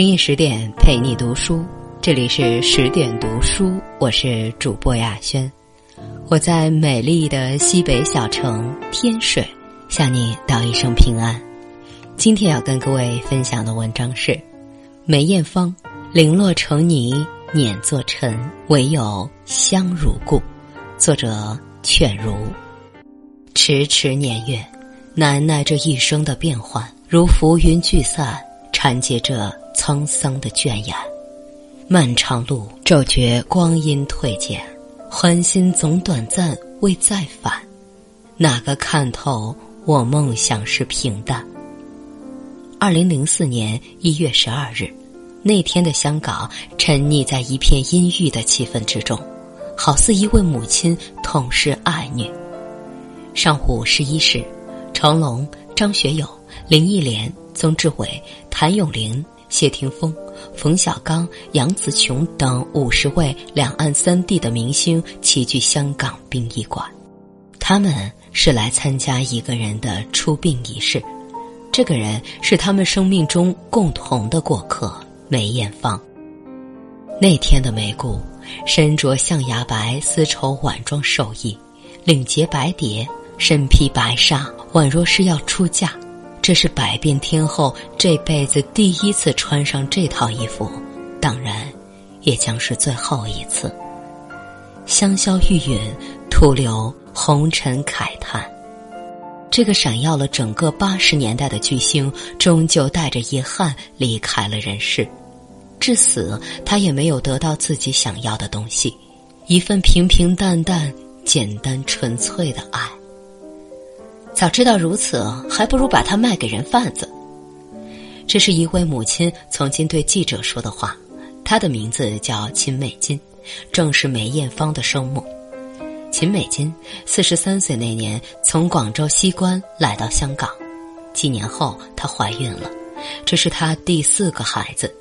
深夜十点陪你读书，这里是十点读书，我是主播雅轩，我在美丽的西北小城天水向你道一声平安。今天要跟各位分享的文章是梅艳芳零落成泥碾作尘，唯有香如故。作者犬如。迟迟年月，难耐这一生的变幻，如浮云聚散，缠结着。沧桑的倦眼，漫长路骤觉光阴退减，欢心总短暂未再返。哪个看透我梦想是平淡？二零零四年一月十二日，那天的香港沉溺在一片阴郁的气氛之中，好似一位母亲痛失爱女。上午十一时，成龙、张学友、林忆莲、曾志伟、谭咏麟。谢霆锋、冯小刚、杨紫琼等五十位两岸三地的明星齐聚香港殡仪馆，他们是来参加一个人的出殡仪式。这个人是他们生命中共同的过客——梅艳芳。那天的梅姑，身着象牙白丝绸晚装寿衣，领结白蝶，身披白纱，宛若是要出嫁。这是百变天后这辈子第一次穿上这套衣服，当然，也将是最后一次。香消玉殒，徒留红尘慨叹。这个闪耀了整个八十年代的巨星，终究带着遗憾离开了人世。至死，他也没有得到自己想要的东西，一份平平淡淡、简单纯粹的爱。早知道如此，还不如把它卖给人贩子。这是一位母亲曾经对记者说的话。她的名字叫秦美金，正是梅艳芳的生母。秦美金四十三岁那年从广州西关来到香港，几年后她怀孕了，这是她第四个孩子。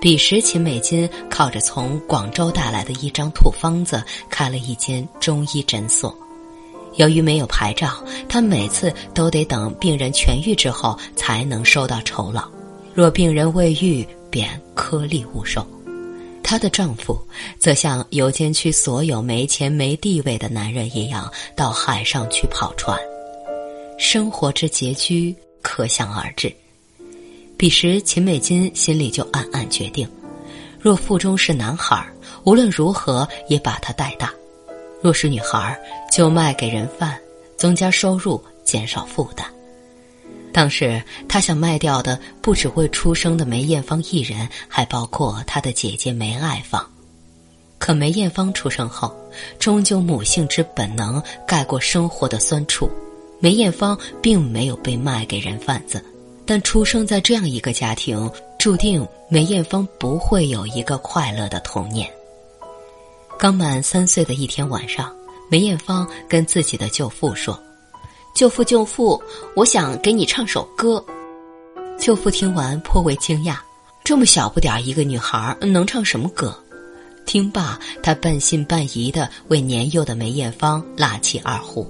彼时，秦美金靠着从广州带来的一张土方子，开了一间中医诊所。由于没有牌照，她每次都得等病人痊愈之后才能收到酬劳。若病人未愈，便颗粒无收。她的丈夫则像邮监区所有没钱没地位的男人一样，到海上去跑船。生活之拮据，可想而知。彼时，秦美金心里就暗暗决定：若腹中是男孩，无论如何也把他带大。若是女孩，就卖给人贩，增加收入，减少负担。当时他想卖掉的不只未出生的梅艳芳一人，还包括他的姐姐梅爱芳。可梅艳芳出生后，终究母性之本能盖过生活的酸楚。梅艳芳并没有被卖给人贩子，但出生在这样一个家庭，注定梅艳芳不会有一个快乐的童年。刚满三岁的一天晚上，梅艳芳跟自己的舅父说：“舅父，舅父，我想给你唱首歌。”舅父听完颇为惊讶：“这么小不点儿一个女孩能唱什么歌？”听罢，他半信半疑的为年幼的梅艳芳拉起二胡。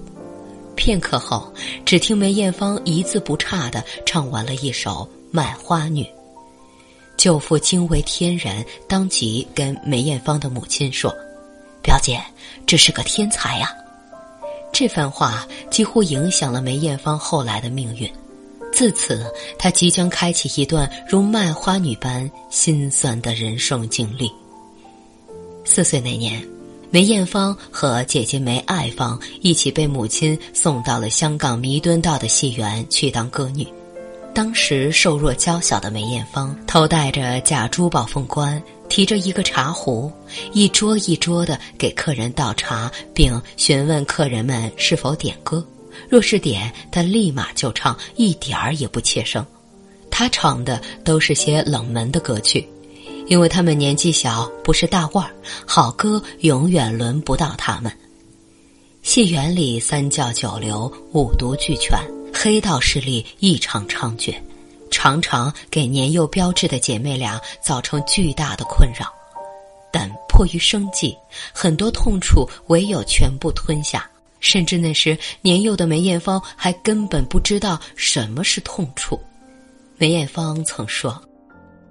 片刻后，只听梅艳芳一字不差的唱完了一首《卖花女》。舅父惊为天人，当即跟梅艳芳的母亲说。表姐，这是个天才呀！这番话几乎影响了梅艳芳后来的命运。自此，她即将开启一段如卖花女般心酸的人生经历。四岁那年，梅艳芳和姐姐梅爱芳一起被母亲送到了香港弥敦道的戏园去当歌女。当时瘦弱娇小的梅艳芳，头戴着假珠宝凤冠。提着一个茶壶，一桌一桌的给客人倒茶，并询问客人们是否点歌。若是点，他立马就唱，一点儿也不怯生。他唱的都是些冷门的歌曲，因为他们年纪小，不是大腕儿，好歌永远轮不到他们。戏园里三教九流、五毒俱全，黑道势力异常猖獗。常常给年幼标致的姐妹俩造成巨大的困扰，但迫于生计，很多痛楚唯有全部吞下。甚至那时年幼的梅艳芳还根本不知道什么是痛楚。梅艳芳曾说：“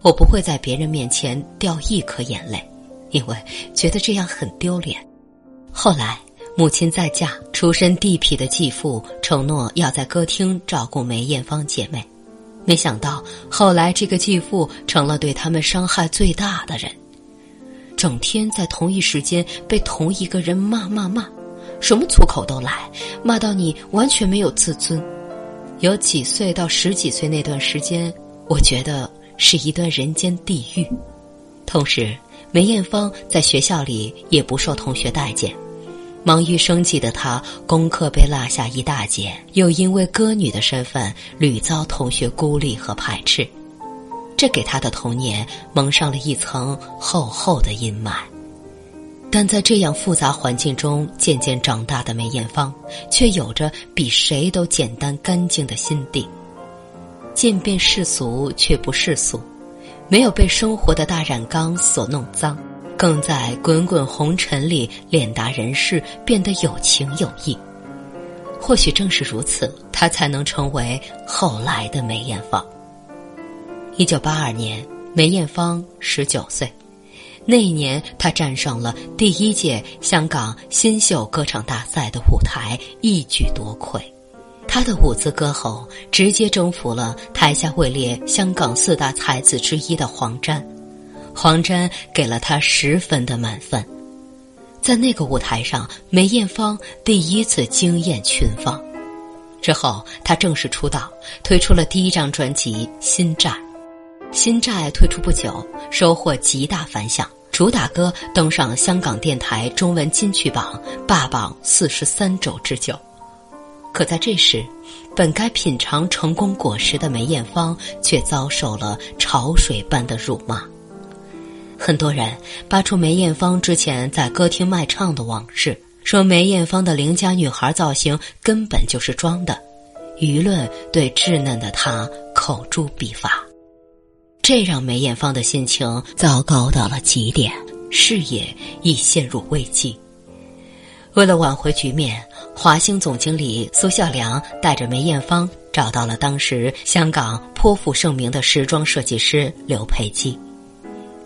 我不会在别人面前掉一颗眼泪，因为觉得这样很丢脸。后来，母亲再嫁，出身地痞的继父承诺要在歌厅照顾梅艳芳姐妹，没想到后来这个继父成了对他们伤害最大的人，整天在同一时间被同一个人骂骂骂，什么粗口都来，骂到你完全没有自尊。有几岁到十几岁那段时间，我觉得。是一段人间地狱。同时，梅艳芳在学校里也不受同学待见，忙于生计的他，功课被落下一大截，又因为歌女的身份屡遭同学孤立和排斥，这给他的童年蒙上了一层厚厚的阴霾。但在这样复杂环境中渐渐长大的梅艳芳，却有着比谁都简单干净的心地。渐变世俗却不世俗，没有被生活的大染缸所弄脏，更在滚滚红尘里练达人世，变得有情有义。或许正是如此，他才能成为后来的梅艳芳。一九八二年，梅艳芳十九岁，那一年她站上了第一届香港新秀歌唱大赛的舞台，一举夺魁。他的舞姿歌喉直接征服了台下位列香港四大才子之一的黄沾，黄沾给了他十分的满分。在那个舞台上，梅艳芳第一次惊艳群芳。之后，她正式出道，推出了第一张专辑《心债》。《心债》推出不久，收获极大反响，主打歌登上香港电台中文金曲榜，霸榜四十三周之久。可在这时，本该品尝成功果实的梅艳芳却遭受了潮水般的辱骂。很多人扒出梅艳芳之前在歌厅卖唱的往事，说梅艳芳的邻家女孩造型根本就是装的。舆论对稚嫩的她口诛笔伐，这让梅艳芳的心情糟糕到了极点，事业已陷入危机。为了挽回局面。华星总经理苏孝良带着梅艳芳找到了当时香港颇负盛名的时装设计师刘培基。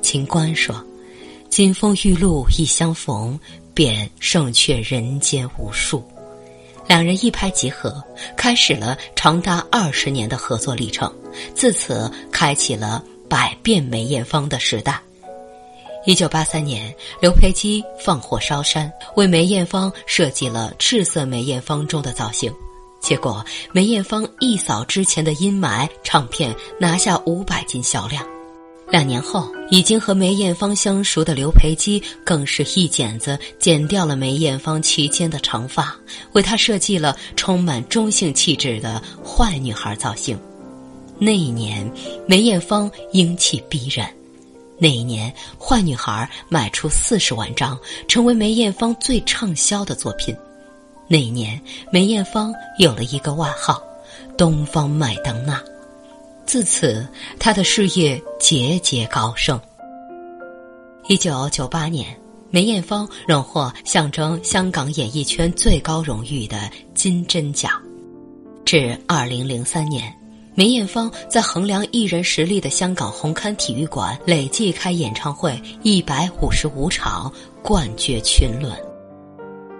秦观说：“金风玉露一相逢，便胜却人间无数。”两人一拍即合，开始了长达二十年的合作历程，自此开启了百变梅艳芳的时代。一九八三年，刘培基放火烧山，为梅艳芳设计了赤色梅艳芳中的造型。结果，梅艳芳一扫之前的阴霾，唱片拿下五百斤销量。两年后，已经和梅艳芳相熟的刘培基更是一剪子剪掉了梅艳芳齐肩的长发，为她设计了充满中性气质的坏女孩造型。那一年，梅艳芳英气逼人。那一年，《坏女孩》卖出四十万张，成为梅艳芳最畅销的作品。那一年，梅艳芳有了一个外号“东方麦当娜”，自此，她的事业节节高升。一九九八年，梅艳芳荣获象征香港演艺圈最高荣誉的金针奖。至二零零三年。梅艳芳在衡量艺人实力的香港红磡体育馆累计开演唱会一百五十五场，冠绝群伦。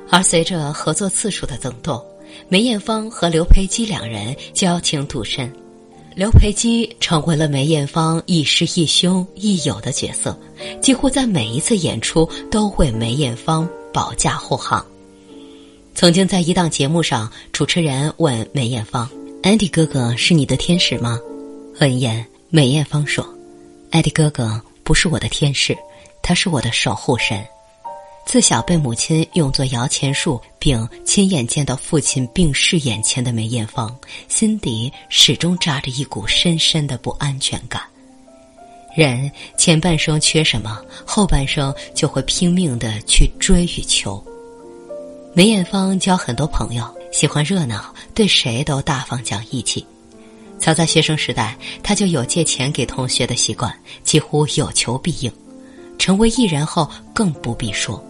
而随着合作次数的增多，梅艳芳和刘培基两人交情笃深。刘培基成为了梅艳芳亦师亦兄亦友的角色，几乎在每一次演出都为梅艳芳保驾护航。曾经在一档节目上，主持人问梅艳芳。安迪哥哥是你的天使吗？闻言，梅艳芳说：“艾迪哥哥不是我的天使，他是我的守护神。自小被母亲用作摇钱树，并亲眼见到父亲病逝眼前的梅艳芳，心底始终扎着一股深深的不安全感。人前半生缺什么，后半生就会拼命的去追与求。梅艳芳交很多朋友。”喜欢热闹，对谁都大方讲义气。早在学生时代，他就有借钱给同学的习惯，几乎有求必应。成为艺人后，更不必说。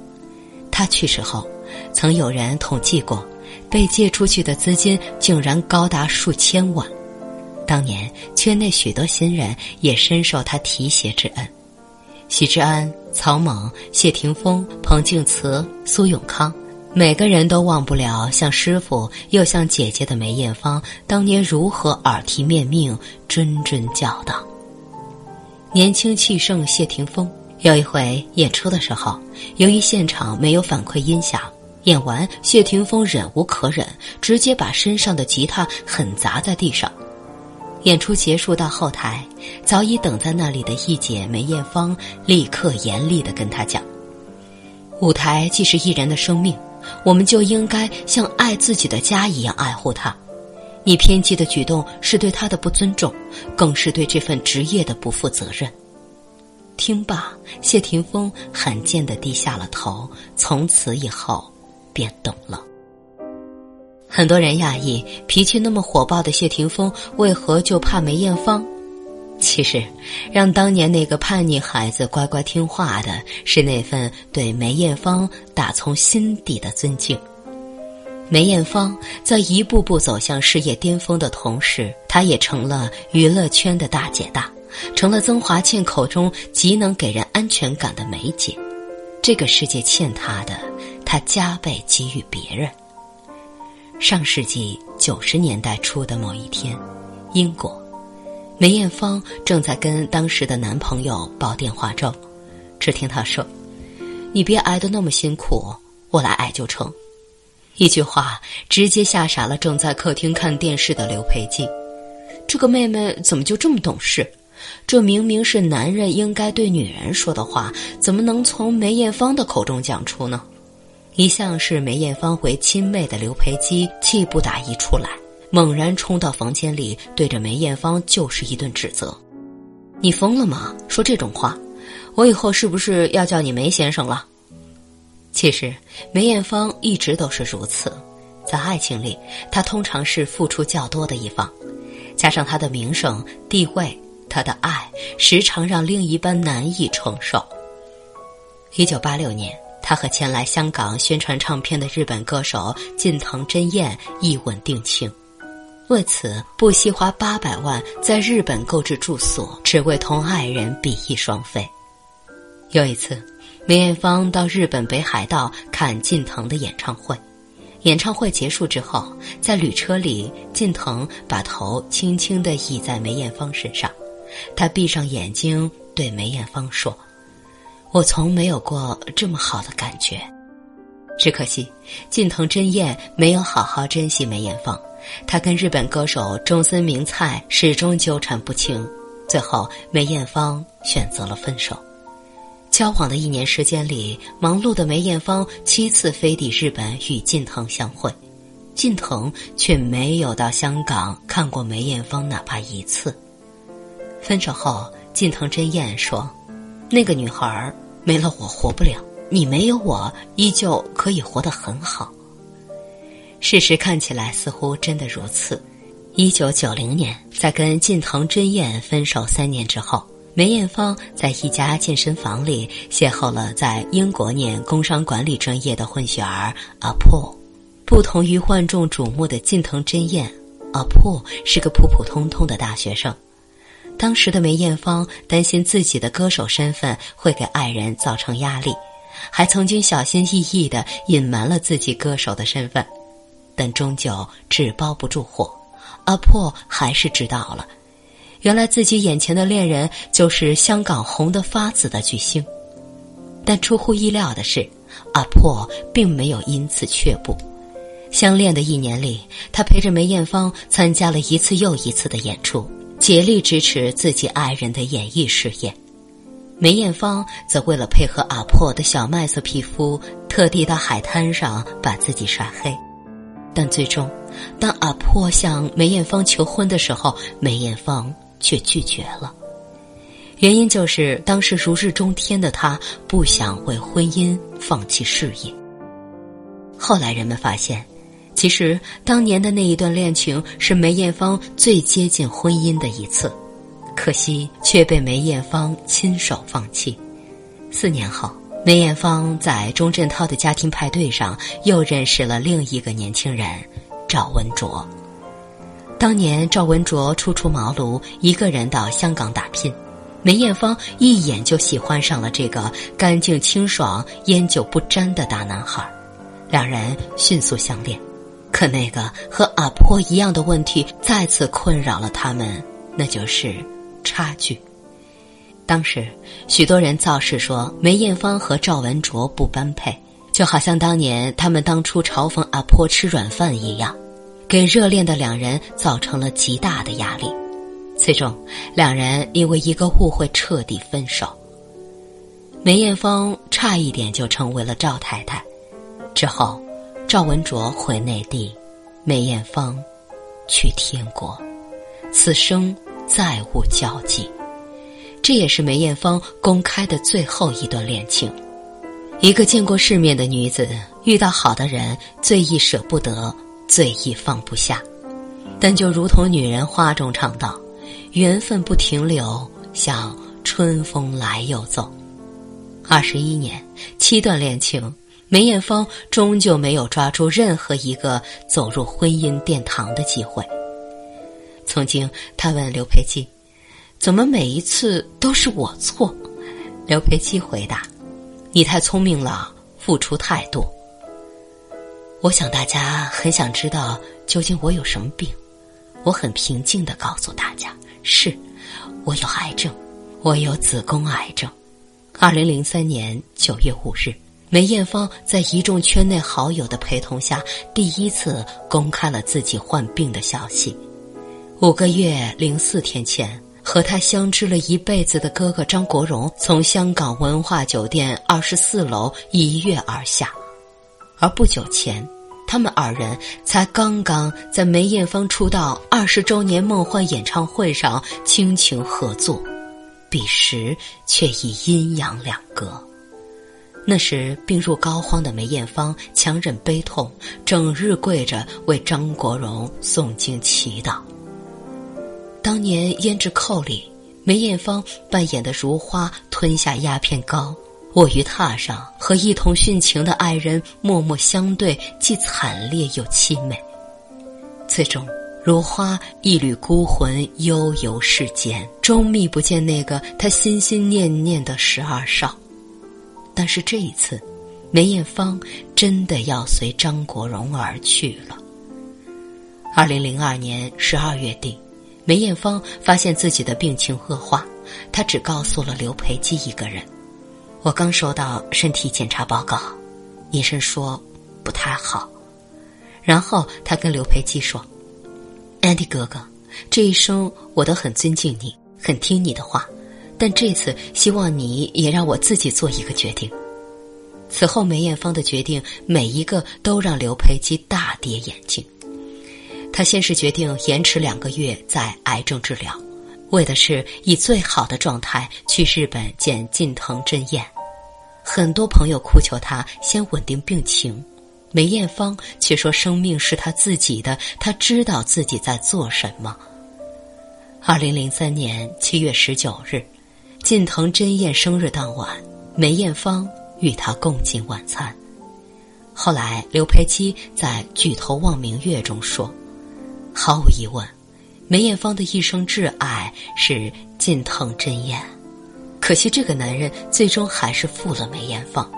他去世后，曾有人统计过，被借出去的资金竟然高达数千万。当年圈内许多新人也深受他提携之恩，许志安、曹猛、谢霆锋、彭靖慈、苏永康，每个人都忘不了像师傅又像姐姐的梅艳芳当年如何耳提面命、谆谆教导。年轻气盛谢霆锋有一回演出的时候，由于现场没有反馈音响。演完，谢霆锋忍无可忍，直接把身上的吉他狠砸在地上。演出结束到后台，早已等在那里的一姐梅艳芳立刻严厉的跟他讲：“舞台既是艺人的生命，我们就应该像爱自己的家一样爱护他。你偏激的举动是对他的不尊重，更是对这份职业的不负责任。”听罢，谢霆锋罕见的低下了头。从此以后。便懂了。很多人讶异，脾气那么火爆的谢霆锋为何就怕梅艳芳？其实，让当年那个叛逆孩子乖乖听话的是那份对梅艳芳打从心底的尊敬。梅艳芳在一步步走向事业巅峰的同时，她也成了娱乐圈的大姐大，成了曾华倩口中极能给人安全感的梅姐。这个世界欠她的。她加倍给予别人。上世纪九十年代初的某一天，英国，梅艳芳正在跟当时的男朋友煲电话粥，只听他说：“你别挨得那么辛苦，我来挨就成。”一句话直接吓傻了正在客厅看电视的刘培基。这个妹妹怎么就这么懂事？这明明是男人应该对女人说的话，怎么能从梅艳芳的口中讲出呢？一向是梅艳芳为亲妹的刘培基气不打一处来，猛然冲到房间里，对着梅艳芳就是一顿指责：“你疯了吗？说这种话，我以后是不是要叫你梅先生了？”其实梅艳芳一直都是如此，在爱情里，她通常是付出较多的一方，加上她的名声地位，他的爱时常让另一半难以承受。一九八六年。他和前来香港宣传唱片的日本歌手近藤真彦一吻定情，为此不惜花八百万在日本购置住所，只为同爱人比翼双飞。有一次，梅艳芳到日本北海道看近藤的演唱会，演唱会结束之后，在旅车里，近藤把头轻轻地倚在梅艳芳身上，他闭上眼睛对梅艳芳说。我从没有过这么好的感觉，只可惜近藤真彦没有好好珍惜梅艳芳，他跟日本歌手中森明菜始终纠缠不清，最后梅艳芳选择了分手。交往的一年时间里，忙碌的梅艳芳七次飞抵日本与近藤相会，近藤却没有到香港看过梅艳芳哪怕一次。分手后，近藤真彦说：“那个女孩儿。”没了我活不了，你没有我依旧可以活得很好。事实看起来似乎真的如此。一九九零年，在跟近藤真彦分手三年之后，梅艳芳在一家健身房里邂逅了在英国念工商管理专业的混血儿阿破。不同于万众瞩目的近藤真彦，阿破是个普普通通的大学生。当时的梅艳芳担心自己的歌手身份会给爱人造成压力，还曾经小心翼翼地隐瞒了自己歌手的身份，但终究纸包不住火，阿破还是知道了，原来自己眼前的恋人就是香港红得发紫的巨星。但出乎意料的是，阿破并没有因此却步，相恋的一年里，他陪着梅艳芳参加了一次又一次的演出。竭力支持自己爱人的演艺事业，梅艳芳则为了配合阿破的小麦色皮肤，特地到海滩上把自己晒黑。但最终，当阿破向梅艳芳求婚的时候，梅艳芳却拒绝了。原因就是当时如日中天的她不想为婚姻放弃事业。后来人们发现。其实，当年的那一段恋情是梅艳芳最接近婚姻的一次，可惜却被梅艳芳亲手放弃。四年后，梅艳芳在钟镇涛的家庭派对上又认识了另一个年轻人，赵文卓。当年赵文卓初出茅庐，一个人到香港打拼，梅艳芳一眼就喜欢上了这个干净清爽、烟酒不沾的大男孩，两人迅速相恋。可那个和阿婆一样的问题再次困扰了他们，那就是差距。当时许多人造势说梅艳芳和赵文卓不般配，就好像当年他们当初嘲讽阿婆吃软饭一样。给热恋的两人造成了极大的压力，最终两人因为一个误会彻底分手。梅艳芳差一点就成为了赵太太，之后赵文卓回内地，梅艳芳去天国，此生再无交集。这也是梅艳芳公开的最后一段恋情。一个见过世面的女子，遇到好的人最易舍不得。最易放不下，但就如同女人花中唱道：“缘分不停留，像春风来又走。”二十一年七段恋情，梅艳芳终究没有抓住任何一个走入婚姻殿堂的机会。曾经，他问刘培基：“怎么每一次都是我错？”刘培基回答：“你太聪明了，付出太多。”我想大家很想知道究竟我有什么病，我很平静的告诉大家：是，我有癌症，我有子宫癌症。二零零三年九月五日，梅艳芳在一众圈内好友的陪同下，第一次公开了自己患病的消息。五个月零四天前，和他相知了一辈子的哥哥张国荣从香港文化酒店二十四楼一跃而下。而不久前，他们二人才刚刚在梅艳芳出道二十周年梦幻演唱会上倾情合作，彼时却已阴阳两隔。那时病入膏肓的梅艳芳强忍悲痛，整日跪着为张国荣诵经祈祷。当年胭脂扣里，梅艳芳扮演的如花吞下鸦片膏。卧于榻上，和一同殉情的爱人默默相对，既惨烈又凄美。最终，如花一缕孤魂悠游世间，终觅不见那个他心心念念的十二少。但是这一次，梅艳芳真的要随张国荣而去了。二零零二年十二月底，梅艳芳发现自己的病情恶化，她只告诉了刘培基一个人。我刚收到身体检查报告，医生说不太好。然后他跟刘培基说：“安迪哥哥，这一生我都很尊敬你，很听你的话，但这次希望你也让我自己做一个决定。”此后，梅艳芳的决定每一个都让刘培基大跌眼镜。他先是决定延迟两个月在癌症治疗。为的是以最好的状态去日本见近藤真彦，很多朋友哭求他先稳定病情，梅艳芳却说生命是他自己的，他知道自己在做什么。二零零三年七月十九日，近藤真彦生日当晚，梅艳芳与他共进晚餐。后来刘培基在《举头望明月》中说：“毫无疑问。”梅艳芳的一生挚爱是近藤真彦，可惜这个男人最终还是负了梅艳芳。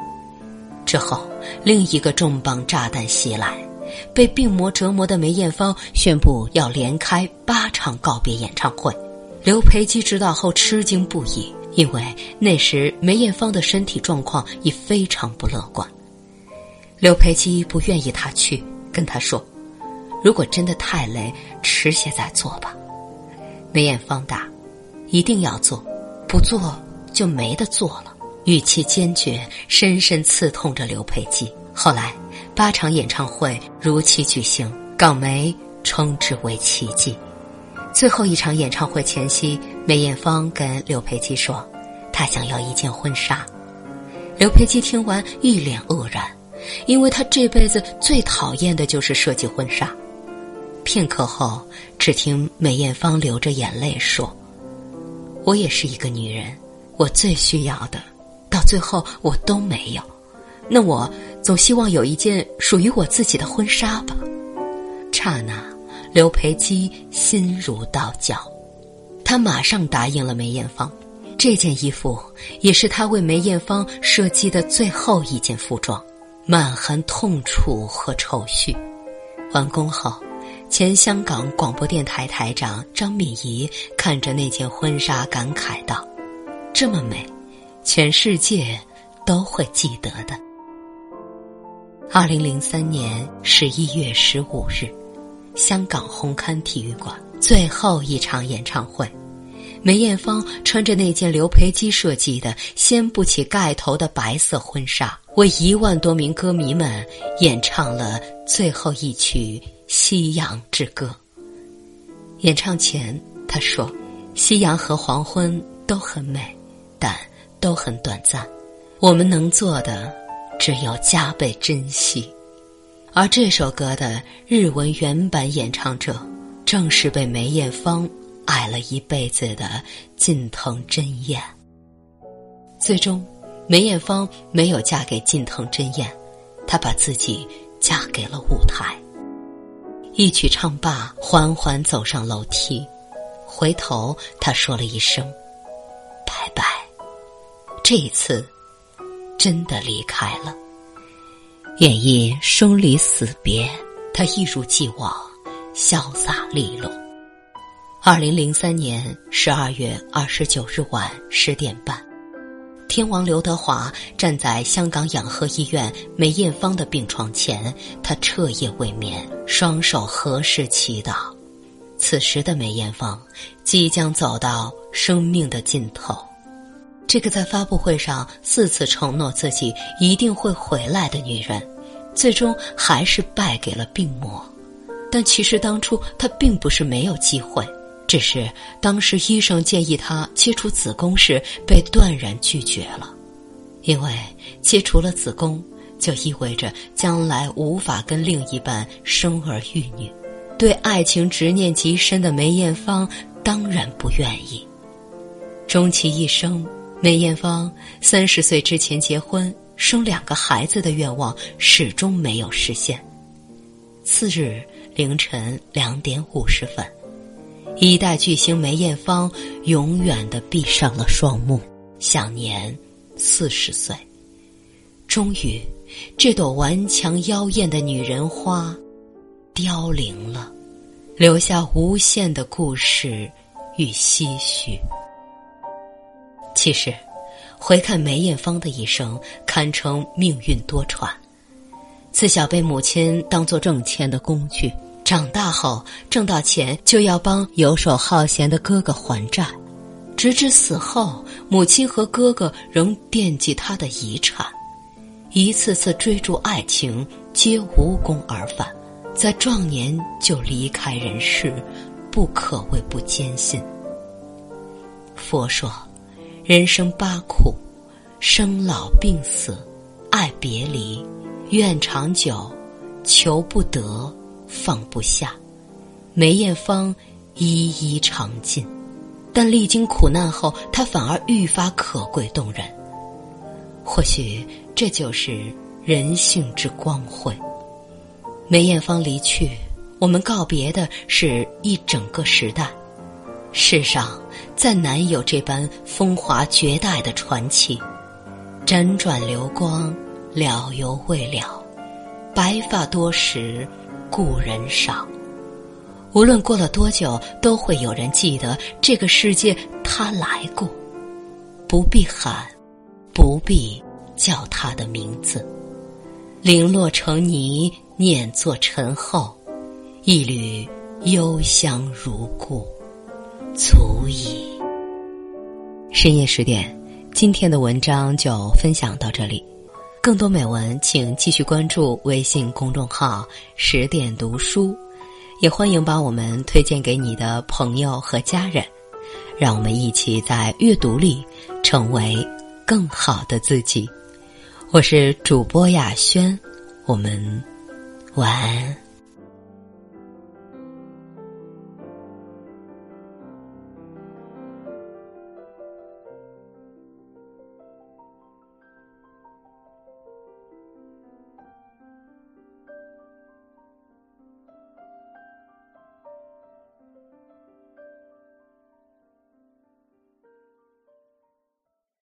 之后，另一个重磅炸弹袭来，被病魔折磨的梅艳芳宣布要连开八场告别演唱会。刘培基知道后吃惊不已，因为那时梅艳芳的身体状况已非常不乐观。刘培基不愿意他去，跟他说。如果真的太累，迟些再做吧。梅艳芳答：“一定要做，不做就没得做了。”语气坚决，深深刺痛着刘培基。后来，八场演唱会如期举行，港媒称之为奇迹。最后一场演唱会前夕，梅艳芳跟刘培基说：“她想要一件婚纱。”刘培基听完一脸愕然，因为他这辈子最讨厌的就是设计婚纱。片刻后，只听梅艳芳流着眼泪说：“我也是一个女人，我最需要的，到最后我都没有。那我总希望有一件属于我自己的婚纱吧。”刹那，刘培基心如刀绞，他马上答应了梅艳芳。这件衣服也是他为梅艳芳设计的最后一件服装，满含痛楚和愁绪。完工后，前香港广播电台台长张敏仪看着那件婚纱，感慨道：“这么美，全世界都会记得的。”二零零三年十一月十五日，香港红磡体育馆最后一场演唱会。梅艳芳穿着那件刘培基设计的掀不起盖头的白色婚纱，为一万多名歌迷们演唱了最后一曲《夕阳之歌》。演唱前，他说：“夕阳和黄昏都很美，但都很短暂。我们能做的，只有加倍珍惜。”而这首歌的日文原版演唱者，正是被梅艳芳。爱了一辈子的近藤真彦，最终梅艳芳没有嫁给近藤真彦，她把自己嫁给了舞台。一曲唱罢，缓缓走上楼梯，回头她说了一声“拜拜”，这一次真的离开了。演绎生离死别，他一如既往潇洒利落。二零零三年十二月二十九日晚十点半，天王刘德华站在香港养和医院梅艳芳的病床前，他彻夜未眠，双手合十祈祷。此时的梅艳芳即将走到生命的尽头，这个在发布会上四次承诺自己一定会回来的女人，最终还是败给了病魔。但其实当初她并不是没有机会。只是当时医生建议她切除子宫时，被断然拒绝了，因为切除了子宫，就意味着将来无法跟另一半生儿育女。对爱情执念极深的梅艳芳当然不愿意。终其一生，梅艳芳三十岁之前结婚生两个孩子的愿望始终没有实现。次日凌晨两点五十分。一代巨星梅艳芳永远的闭上了双目，享年四十岁。终于，这朵顽强妖艳的女人花凋零了，留下无限的故事与唏嘘。其实，回看梅艳芳的一生，堪称命运多舛。自小被母亲当作挣钱的工具。长大后挣到钱就要帮游手好闲的哥哥还债，直至死后，母亲和哥哥仍惦记他的遗产，一次次追逐爱情皆无功而返，在壮年就离开人世，不可谓不艰辛。佛说，人生八苦：生老病死、爱别离、怨长久、求不得。放不下，梅艳芳一一尝尽，但历经苦难后，她反而愈发可贵动人。或许这就是人性之光辉。梅艳芳离去，我们告别的是一整个时代。世上再难有这般风华绝代的传奇。辗转流光，了犹未了，白发多时。故人少，无论过了多久，都会有人记得这个世界他来过。不必喊，不必叫他的名字，零落成泥，碾作尘后，一缕幽香如故，足矣。深夜十点，今天的文章就分享到这里。更多美文，请继续关注微信公众号“十点读书”，也欢迎把我们推荐给你的朋友和家人，让我们一起在阅读里成为更好的自己。我是主播雅轩，我们晚安。